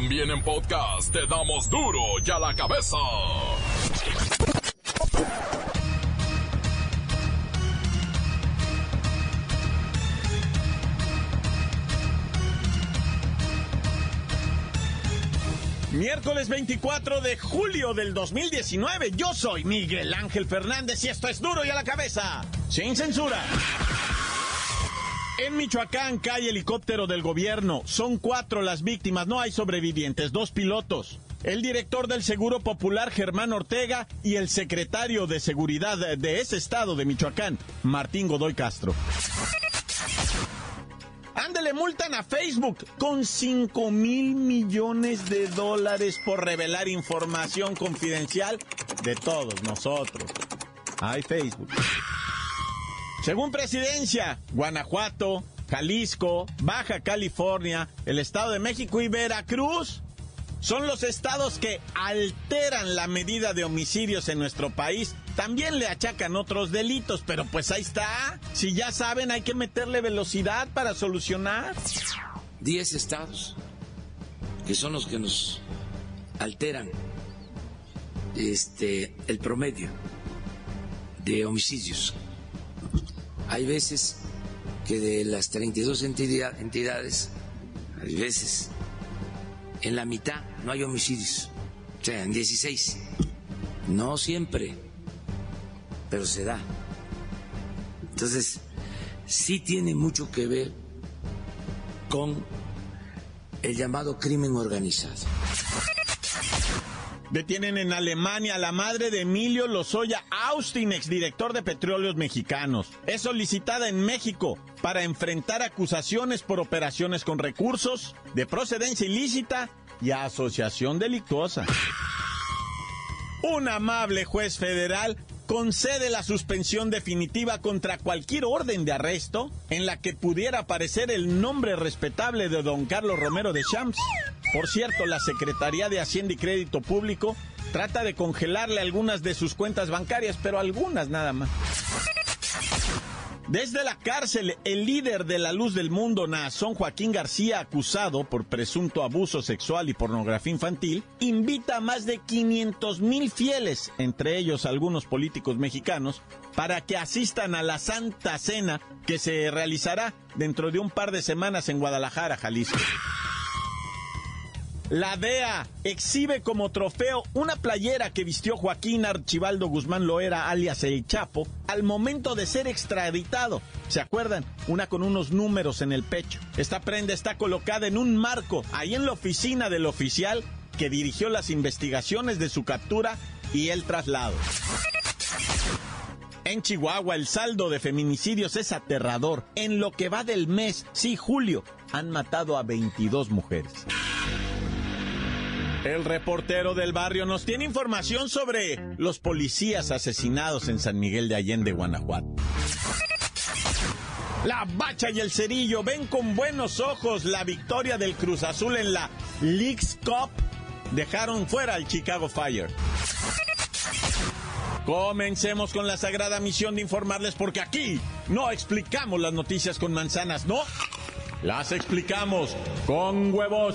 También en podcast te damos duro y a la cabeza. Miércoles 24 de julio del 2019, yo soy Miguel Ángel Fernández y esto es duro y a la cabeza, sin censura. En Michoacán cae helicóptero del gobierno. Son cuatro las víctimas, no hay sobrevivientes, dos pilotos. El director del Seguro Popular, Germán Ortega, y el secretario de Seguridad de ese estado de Michoacán, Martín Godoy Castro. Ándele, multan a Facebook con 5 mil millones de dólares por revelar información confidencial de todos nosotros. Ay, Facebook. Según presidencia, Guanajuato, Jalisco, Baja California, el Estado de México y Veracruz son los estados que alteran la medida de homicidios en nuestro país. También le achacan otros delitos, pero pues ahí está. Si ya saben, hay que meterle velocidad para solucionar. Diez estados que son los que nos alteran este el promedio de homicidios hay veces que de las 32 entidades, hay veces en la mitad no hay homicidios, o sea, en 16. No siempre, pero se da. Entonces, sí tiene mucho que ver con el llamado crimen organizado. Detienen en Alemania a la madre de Emilio Lozoya Austin, exdirector de Petróleos Mexicanos. Es solicitada en México para enfrentar acusaciones por operaciones con recursos, de procedencia ilícita y asociación delictuosa. Un amable juez federal concede la suspensión definitiva contra cualquier orden de arresto en la que pudiera aparecer el nombre respetable de don Carlos Romero de Champs. Por cierto, la Secretaría de Hacienda y Crédito Público trata de congelarle algunas de sus cuentas bancarias, pero algunas nada más. Desde la cárcel, el líder de la luz del mundo, Nazón Joaquín García, acusado por presunto abuso sexual y pornografía infantil, invita a más de 500 mil fieles, entre ellos algunos políticos mexicanos, para que asistan a la Santa Cena que se realizará dentro de un par de semanas en Guadalajara, Jalisco. La DEA exhibe como trofeo una playera que vistió Joaquín Archibaldo Guzmán Loera, alias El Chapo, al momento de ser extraditado. ¿Se acuerdan? Una con unos números en el pecho. Esta prenda está colocada en un marco, ahí en la oficina del oficial que dirigió las investigaciones de su captura y el traslado. En Chihuahua el saldo de feminicidios es aterrador. En lo que va del mes, sí, julio, han matado a 22 mujeres. El reportero del barrio nos tiene información sobre los policías asesinados en San Miguel de Allende, Guanajuato. La Bacha y el Cerillo ven con buenos ojos la victoria del Cruz Azul en la League's Cup. Dejaron fuera al Chicago Fire. Comencemos con la sagrada misión de informarles porque aquí no explicamos las noticias con manzanas, no. Las explicamos con huevos.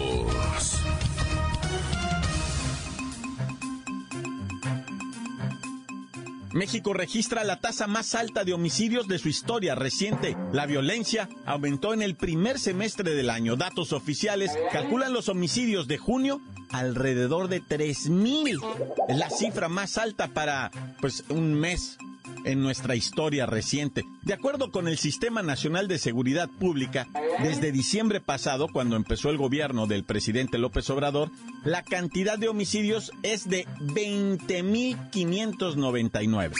México registra la tasa más alta de homicidios de su historia reciente. La violencia aumentó en el primer semestre del año. Datos oficiales calculan los homicidios de junio alrededor de 3.000. Es la cifra más alta para pues un mes en nuestra historia reciente. De acuerdo con el Sistema Nacional de Seguridad Pública, desde diciembre pasado, cuando empezó el gobierno del presidente López Obrador, la cantidad de homicidios es de 20.599.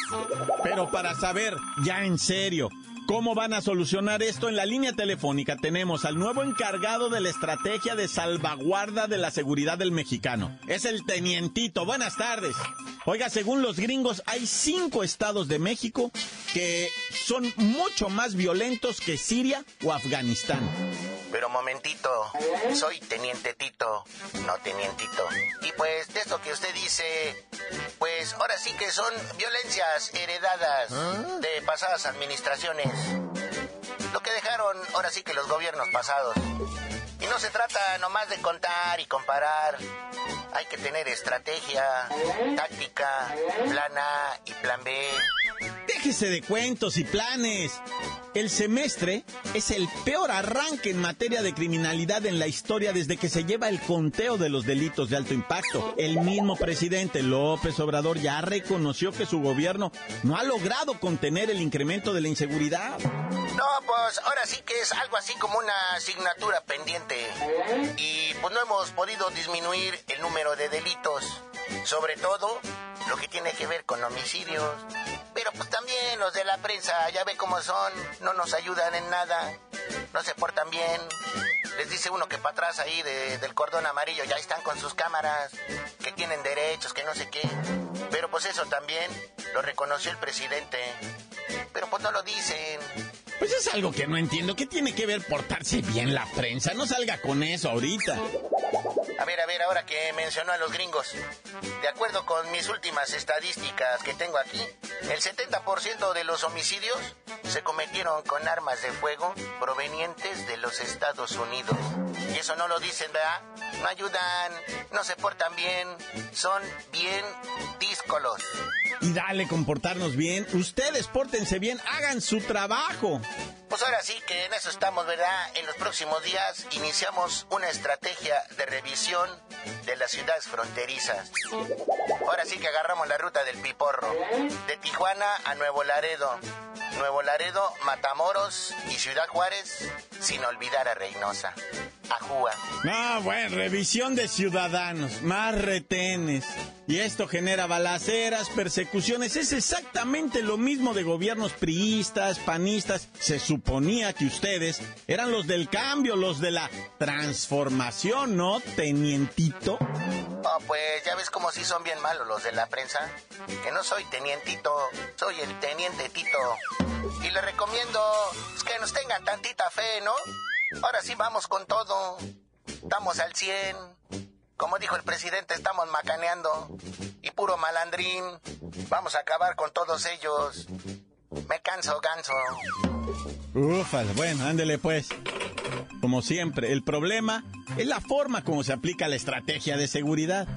Pero para saber, ya en serio, ¿Cómo van a solucionar esto? En la línea telefónica tenemos al nuevo encargado de la estrategia de salvaguarda de la seguridad del mexicano. Es el tenientito. Buenas tardes. Oiga, según los gringos, hay cinco estados de México que son mucho más violentos que Siria o Afganistán. Pero momentito, soy teniente Tito, no tenientito. Y pues de eso que usted dice, pues ahora sí que son violencias heredadas ¿Ah? de pasadas administraciones. Lo que dejaron ahora sí que los gobiernos pasados. Y no se trata nomás de contar y comparar. Hay que tener estrategia, táctica, plan A y plan B. Déjese de cuentos y planes. El semestre es el peor arranque en materia de criminalidad en la historia desde que se lleva el conteo de los delitos de alto impacto. El mismo presidente López Obrador ya reconoció que su gobierno no ha logrado contener el incremento de la inseguridad. No, pues ahora sí que es algo así como una asignatura pendiente. Y pues no hemos podido disminuir el número de delitos. Sobre todo lo que tiene que ver con homicidios. Pero pues también los de la prensa, ya ve cómo son, no nos ayudan en nada, no se portan bien. Les dice uno que para atrás ahí del cordón amarillo ya están con sus cámaras, que tienen derechos, que no sé qué. Pero pues eso también lo reconoció el presidente. Pero pues no lo dicen. Pues es algo que no entiendo. ¿Qué tiene que ver portarse bien la prensa? No salga con eso ahorita. A ver, a ver, ahora que mencionó a los gringos. De acuerdo con mis últimas estadísticas que tengo aquí, el 70% de los homicidios se cometieron con armas de fuego provenientes de los Estados Unidos. Y eso no lo dicen, ¿verdad? No ayudan, no se portan bien, son bien díscolos. Y dale comportarnos bien. Ustedes pórtense bien, hagan su trabajo. Pues ahora sí que en eso estamos, ¿verdad? En los próximos días iniciamos una estrategia de revisión de las ciudades fronterizas. Ahora sí que agarramos la ruta del Piporro, de Tijuana a Nuevo Laredo, Nuevo Laredo, Matamoros y Ciudad Juárez, sin olvidar a Reynosa. Ajúa. Ah, bueno, revisión de ciudadanos, más retenes. Y esto genera balaceras, persecuciones. Es exactamente lo mismo de gobiernos priistas, panistas. Se suponía que ustedes eran los del cambio, los de la transformación, ¿no, tenientito? Oh, pues ya ves como si son bien malos los de la prensa. Que no soy tenientito, soy el teniente Tito. Y le recomiendo que nos tengan tantita fe, ¿no? Ahora sí vamos con todo. Estamos al 100. Como dijo el presidente, estamos macaneando. Y puro malandrín. Vamos a acabar con todos ellos. Me canso, ganso. Ufas, bueno, ándele pues. Como siempre, el problema es la forma como se aplica la estrategia de seguridad.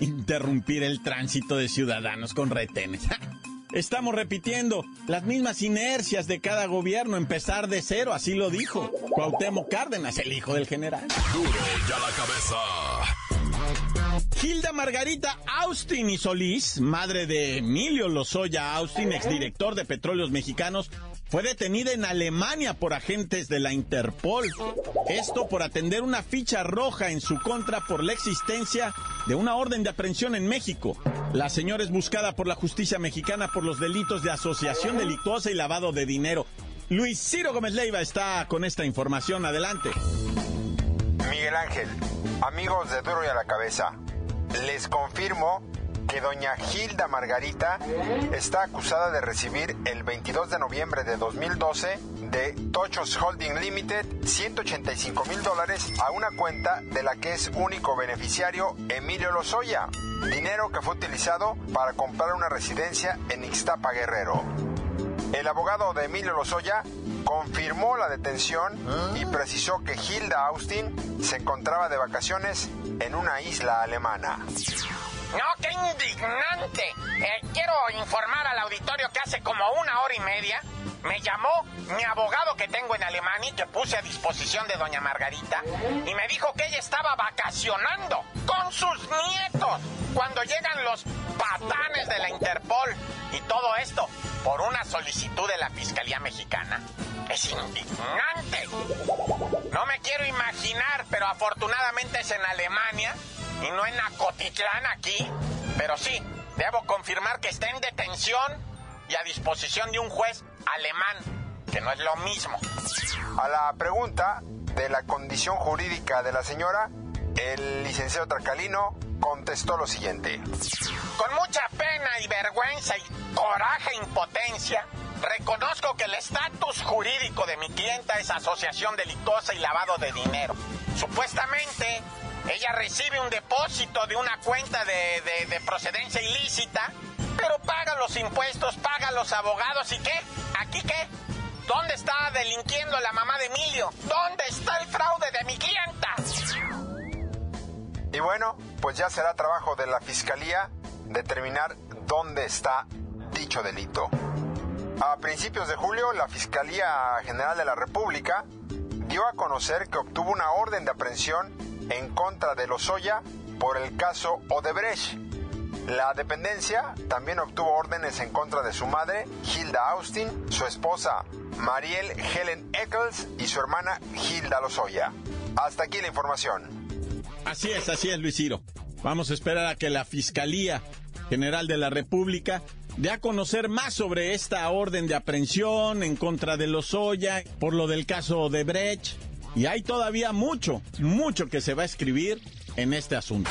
Interrumpir el tránsito de ciudadanos con retenes. Estamos repitiendo las mismas inercias de cada gobierno, empezar de cero, así lo dijo Cuauhtémoc Cárdenas, el hijo del general. Duro ya la cabeza. Hilda Margarita Austin y Solís, madre de Emilio Lozoya Austin, exdirector de Petróleos Mexicanos, fue detenida en Alemania por agentes de la Interpol. Esto por atender una ficha roja en su contra por la existencia de una orden de aprehensión en México. La señora es buscada por la justicia mexicana por los delitos de asociación delictuosa y lavado de dinero. Luis Ciro Gómez Leiva está con esta información. Adelante. Miguel Ángel, amigos de Duro y a la Cabeza, les confirmo que doña Hilda Margarita está acusada de recibir el 22 de noviembre de 2012 de Tochos Holding Limited 185 mil dólares a una cuenta de la que es único beneficiario Emilio Lozoya, dinero que fue utilizado para comprar una residencia en Ixtapa Guerrero. El abogado de Emilio Lozoya confirmó la detención y precisó que Hilda Austin se encontraba de vacaciones en una isla alemana. No, qué indignante. Eh, quiero informar al auditorio que hace como una hora y media me llamó mi abogado que tengo en Alemania y que puse a disposición de doña Margarita y me dijo que ella estaba vacacionando con sus nietos cuando llegan los patanes de la Interpol y todo esto por una solicitud de la Fiscalía Mexicana. Es indignante. No me quiero imaginar, pero afortunadamente es en Alemania y no en Acotitlán aquí. Pero sí, debo confirmar que está en detención y a disposición de un juez alemán. que no es lo mismo. A la pregunta de la condición jurídica de la señora, el licenciado Tracalino contestó lo siguiente. Con mucha pena y vergüenza y coraje e impotencia, reconozco que el estatus jurídico de mi clienta es asociación delictuosa y lavado de dinero. Supuestamente, ella recibe un depósito de una cuenta de, de procedencia ilícita, pero paga los impuestos, paga los abogados y qué? ¿Aquí qué? ¿Dónde está delinquiendo la mamá de Emilio? ¿Dónde está el fraude de mi clienta? Y bueno, pues ya será trabajo de la Fiscalía determinar dónde está dicho delito. A principios de julio, la Fiscalía General de la República dio a conocer que obtuvo una orden de aprehensión en contra de Lozoya por el caso Odebrecht. La dependencia también obtuvo órdenes en contra de su madre, Hilda Austin, su esposa, Mariel Helen Eccles y su hermana Hilda Lozoya. Hasta aquí la información. Así es, así es, Luis Ciro. Vamos a esperar a que la Fiscalía General de la República dé a conocer más sobre esta orden de aprehensión en contra de Lozoya por lo del caso de Brecht. Y hay todavía mucho, mucho que se va a escribir en este asunto.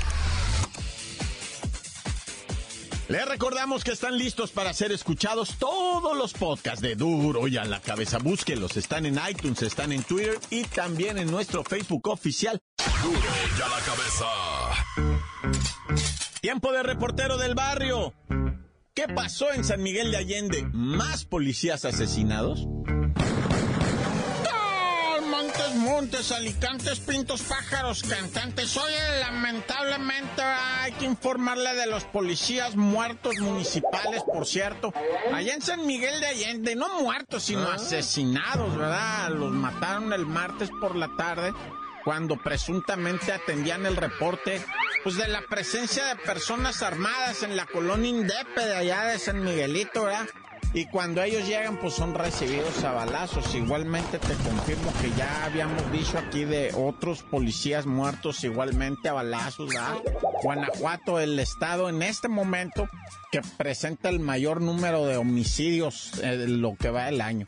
Les recordamos que están listos para ser escuchados todos los podcasts de Duro y a la cabeza. Búsquenlos, están en iTunes, están en Twitter y también en nuestro Facebook oficial. Duro y a la cabeza. Tiempo de reportero del barrio. ¿Qué pasó en San Miguel de Allende? ¿Más policías asesinados? Montes, montes, alicantes, pintos, pájaros, cantantes. Oye, lamentablemente hay que informarle de los policías muertos municipales, por cierto. Allá en San Miguel de Allende, no muertos, sino asesinados, ¿verdad? Los mataron el martes por la tarde cuando presuntamente atendían el reporte pues de la presencia de personas armadas en la colonia Indepe de allá de San Miguelito, ¿verdad? Y cuando ellos llegan, pues son recibidos a balazos. Igualmente te confirmo que ya habíamos dicho aquí de otros policías muertos igualmente a balazos. Guanajuato, el estado en este momento que presenta el mayor número de homicidios en lo que va el año.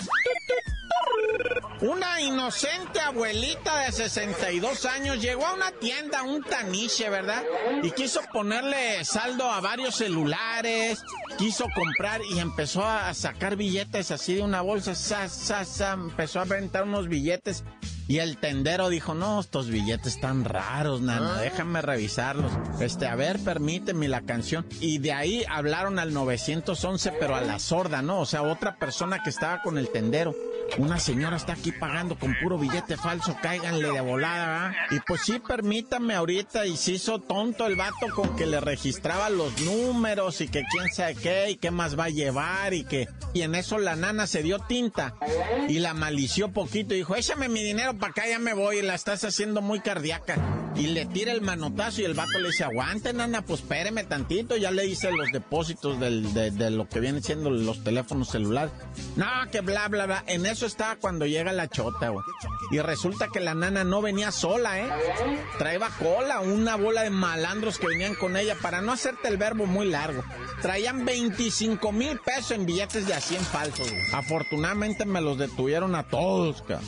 Una inocente abuelita de 62 años llegó a una tienda, un taniche, ¿verdad? Y quiso ponerle saldo a varios celulares, quiso comprar y empezó a sacar billetes así de una bolsa, sa, sa, empezó a aventar unos billetes. Y el tendero dijo, no, estos billetes están raros, nana, déjame revisarlos. Este, a ver, permíteme la canción. Y de ahí hablaron al 911, pero a la sorda, ¿no? O sea, otra persona que estaba con el tendero. Una señora está aquí pagando con puro billete falso, cáiganle de volada, ¿verdad? Y pues sí, permítame ahorita, y se hizo tonto el vato con que le registraba los números y que quién sabe qué, y qué más va a llevar, y que... Y en eso la nana se dio tinta y la malició poquito y dijo, échame mi dinero para acá, ya me voy, la estás haciendo muy cardíaca. Y le tira el manotazo y el vato le dice, aguante, nana, pues espéreme tantito, ya le hice los depósitos del, de, de lo que vienen siendo los teléfonos celulares. No, que bla, bla, bla. En eso está cuando llega la chota, güey. Y resulta que la nana no venía sola, ¿eh? Traía cola, una bola de malandros que venían con ella, para no hacerte el verbo muy largo. Traían 25 mil pesos en billetes de a 100 falsos, güey. Afortunadamente me los detuvieron a todos, cabrón.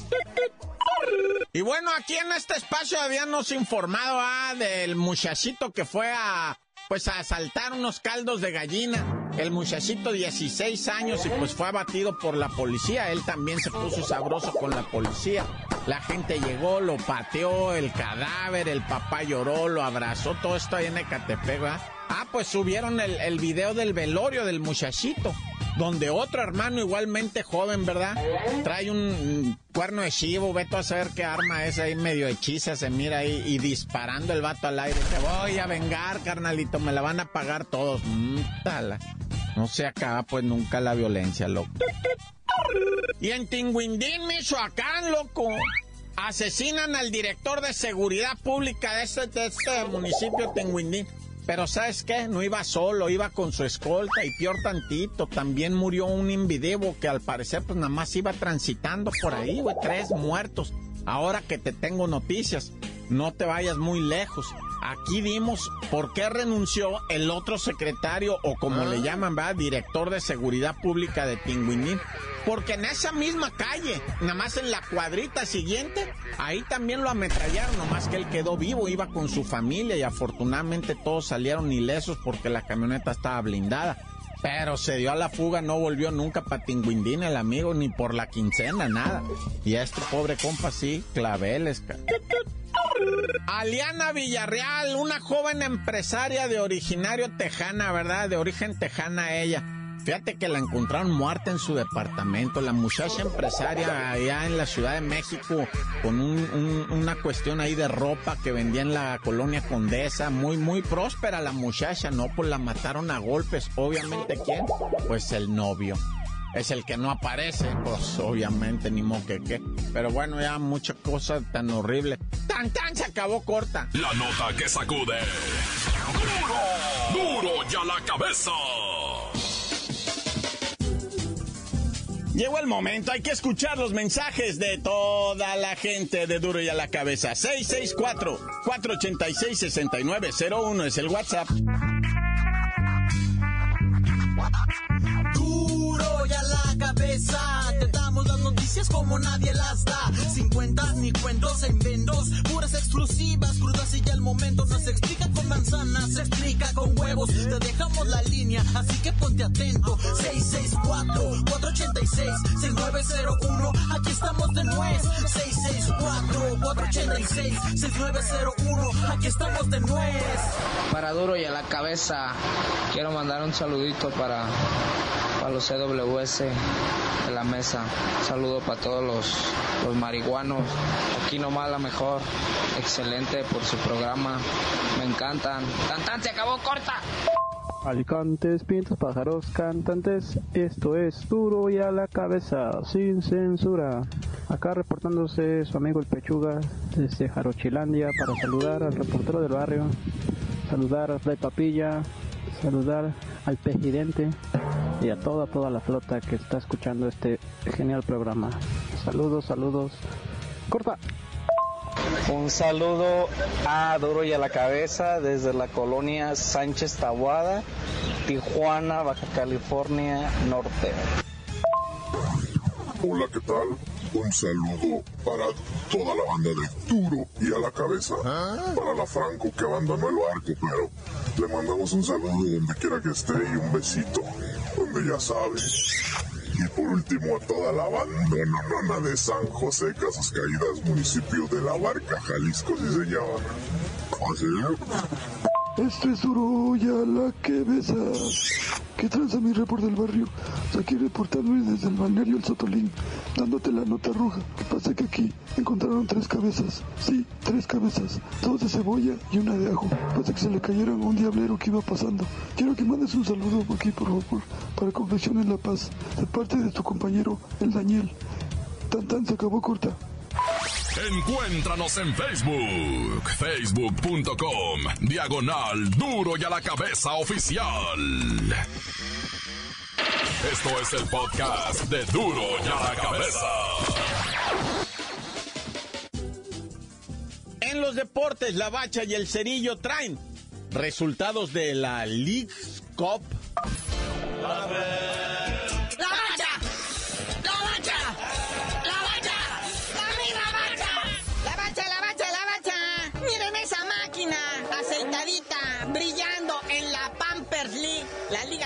Y bueno, aquí en este espacio habíamos informado ah, del muchachito que fue a pues a asaltar unos caldos de gallina. El muchachito 16 años y pues fue abatido por la policía. Él también se puso sabroso con la policía. La gente llegó, lo pateó, el cadáver, el papá lloró, lo abrazó, todo esto ahí en Ecatepec. Ah, pues subieron el, el video del velorio del muchachito donde otro hermano igualmente joven, ¿verdad? Trae un cuerno de chivo, veto a saber qué arma es ahí, medio hechiza, se mira ahí y disparando el vato al aire. Te voy a vengar, carnalito, me la van a pagar todos. Mm, tala. No se acaba pues nunca la violencia, loco. Y en Tinguindín, Michoacán, loco. Asesinan al director de seguridad pública de este, de este municipio, Tinguindín. Pero ¿sabes qué? No iba solo, iba con su escolta y peor tantito. También murió un invidebo que al parecer pues nada más iba transitando por ahí, güey. Tres muertos. Ahora que te tengo noticias, no te vayas muy lejos. Aquí vimos por qué renunció el otro secretario o como le llaman, ¿verdad? Director de Seguridad Pública de Tinguinín. Porque en esa misma calle, nada más en la cuadrita siguiente, ahí también lo ametrallaron, nomás que él quedó vivo, iba con su familia y afortunadamente todos salieron ilesos porque la camioneta estaba blindada. Pero se dio a la fuga, no volvió nunca para Tinguindín el amigo, ni por la quincena, nada. Y a este pobre compa sí, claveles. Aliana Villarreal, una joven empresaria de originario tejana, ¿verdad? De origen tejana ella. Fíjate que la encontraron muerta en su departamento. La muchacha empresaria allá en la Ciudad de México con una cuestión ahí de ropa que vendía en la colonia Condesa. Muy, muy próspera la muchacha, ¿no? Pues la mataron a golpes. Obviamente, ¿quién? Pues el novio es el que no aparece, pues obviamente ni modo que qué. Pero bueno, ya mucha cosa tan horrible. ¡Tan, tan! Se acabó corta. La nota que sacude. ¡Duro! ¡Duro ya la cabeza! Llegó el momento, hay que escuchar los mensajes de toda la gente de Duro y a la cabeza. 664-486-6901 es el WhatsApp. Como nadie las da. Sin cuentas ni cuentos en vendos. Puras exclusivas, crudas y ya el momento. No se explica con manzanas, se explica con huevos. Te dejamos la línea, así que ponte atento. 664-486-6901. Aquí estamos de nuez. 664-486-6901. Aquí estamos de nuez. Para duro y a la cabeza, quiero mandar un saludito para a los CWS de la mesa. saludo para todos los, los marihuanos. Aquí nomás la mejor. Excelente por su programa. Me encantan. ¡Tan, se acabó corta! Alicantes, pintos, pájaros, cantantes, esto es duro y a la cabeza, sin censura. Acá reportándose su amigo el Pechuga desde Jarochilandia para saludar al reportero del barrio, saludar a Fray Papilla, saludar al presidente y a toda, toda la flota que está escuchando este genial programa. Saludos, saludos. Corta. Un saludo a Duro y a la Cabeza desde la colonia Sánchez Tabuada, Tijuana, Baja California Norte. Hola, ¿qué tal? Un saludo para toda la banda de Duro y a la Cabeza. Para la Franco que abandonó el barco, pero le mandamos un saludo donde quiera que esté y un besito, ya sabe. Y por último a toda la banda nana de San José Casas Caídas, municipio de La Barca, Jalisco, si se llama. Esto es duro ya la que besas. ¿Qué tranza mi report del barrio? Aquí reportando desde el balneario El Sotolín, dándote la nota roja. ¿Qué pasa que aquí encontraron tres cabezas? Sí, tres cabezas. Dos de cebolla y una de ajo. Pasa que se le cayeron a un diablero que iba pasando. Quiero que mandes un saludo aquí, por favor, para Confesión en La Paz, de parte de tu compañero, el Daniel. Tan tan se acabó corta. Encuéntranos en Facebook, facebook.com, diagonal duro y a la cabeza oficial. Esto es el podcast de duro y a la cabeza. En los deportes, la bacha y el cerillo traen resultados de la League Cup.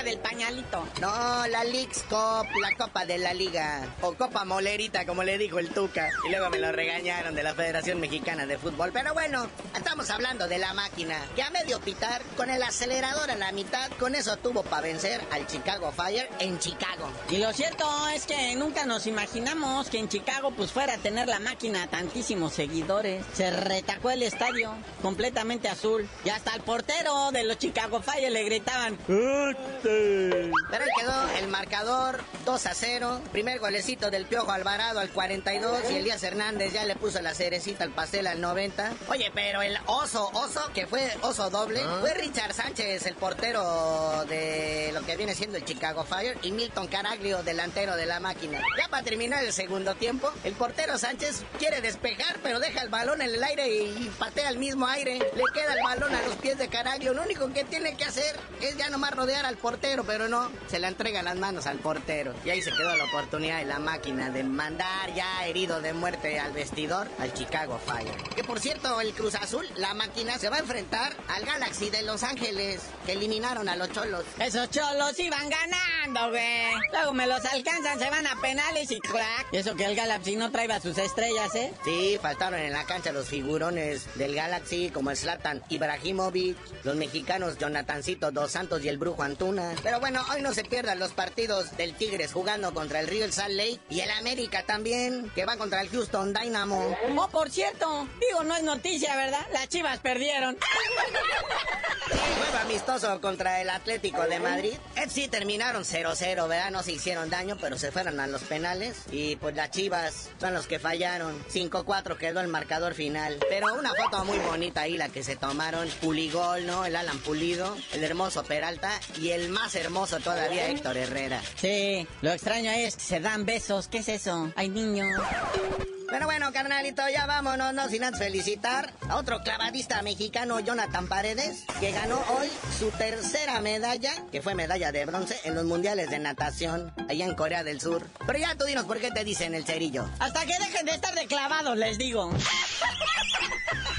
Del pañalito. No, la League's Cup, la Copa de la Liga. O Copa Molerita, como le dijo el Tuca. Y luego me lo regañaron de la Federación Mexicana de Fútbol. Pero bueno, estamos hablando de la máquina. Que a medio pitar, con el acelerador a la mitad, con eso tuvo para vencer al Chicago Fire en Chicago. Y lo cierto es que nunca nos imaginamos que en Chicago pues fuera a tener la máquina tantísimos seguidores. Se retacó el estadio, completamente azul. Y hasta el portero de los Chicago Fire le gritaban, Pero ahí quedó el marcador 2 a 0. Primer golecito del Piojo Alvarado al 42 y Elías Hernández ya le puso la cerecita al pastel al 90. Oye, pero el oso, oso, que fue oso doble, fue Richard Sánchez, el portero de lo que viene siendo el Chicago Fire, y Milton Caraglio, delantero de la máquina. Ya para terminar el segundo tiempo, el portero Sánchez quiere despejar, pero deja el balón en el aire y patea al mismo aire. Le queda el balón a los pies de Caraglio. Lo único que tiene que hacer es ya nomás rodear al portero, pero no, se le entrega las manos al portero. Y ahí se quedó la oportunidad de la máquina de mandar ya herido de muerte al vestidor al Chicago Fire. Que por cierto, el Cruz Azul, la máquina, se va a enfrentar al Galaxy de Los Ángeles, que eliminaron a los cholos. Esos cholos iban ganando, güey. Luego me los alcanzan, se van a penales y crack. Y eso que el Galaxy no traía sus estrellas, ¿eh? Sí, faltaron en la cancha los figurones del Galaxy, como el Zlatan Ibrahimovic, los mexicanos Jonathancito Dos Santos y el Brujo Antuna. Pero bueno, hoy no se pierdan los partidos del Tigres jugando contra el Real Salt Lake y el América también, que va contra el Houston Dynamo. Oh, por cierto, digo, no es noticia, ¿verdad? Las chivas perdieron. Juego amistoso contra el Atlético de Madrid. Eh, sí, terminaron 0-0, ¿verdad? No se hicieron daño, pero se fueron a los penales. Y pues las chivas son los que fallaron. 5-4 quedó el marcador final. Pero una foto muy bonita ahí, la que se tomaron. Puligol, ¿no? El Alan Pulido, el hermoso Peralta y el más hermoso todavía, Héctor Herrera. Sí, lo extraño es que se dan besos. ¿Qué es eso? Hay niños. Pero bueno, carnalito, ya vámonos, no sin antes felicitar a otro clavadista mexicano, Jonathan Paredes, que ganó hoy su tercera medalla, que fue medalla de bronce en los mundiales de natación, allá en Corea del Sur. Pero ya tú dinos por qué te dicen el cerillo. Hasta que dejen de estar de clavados, les digo.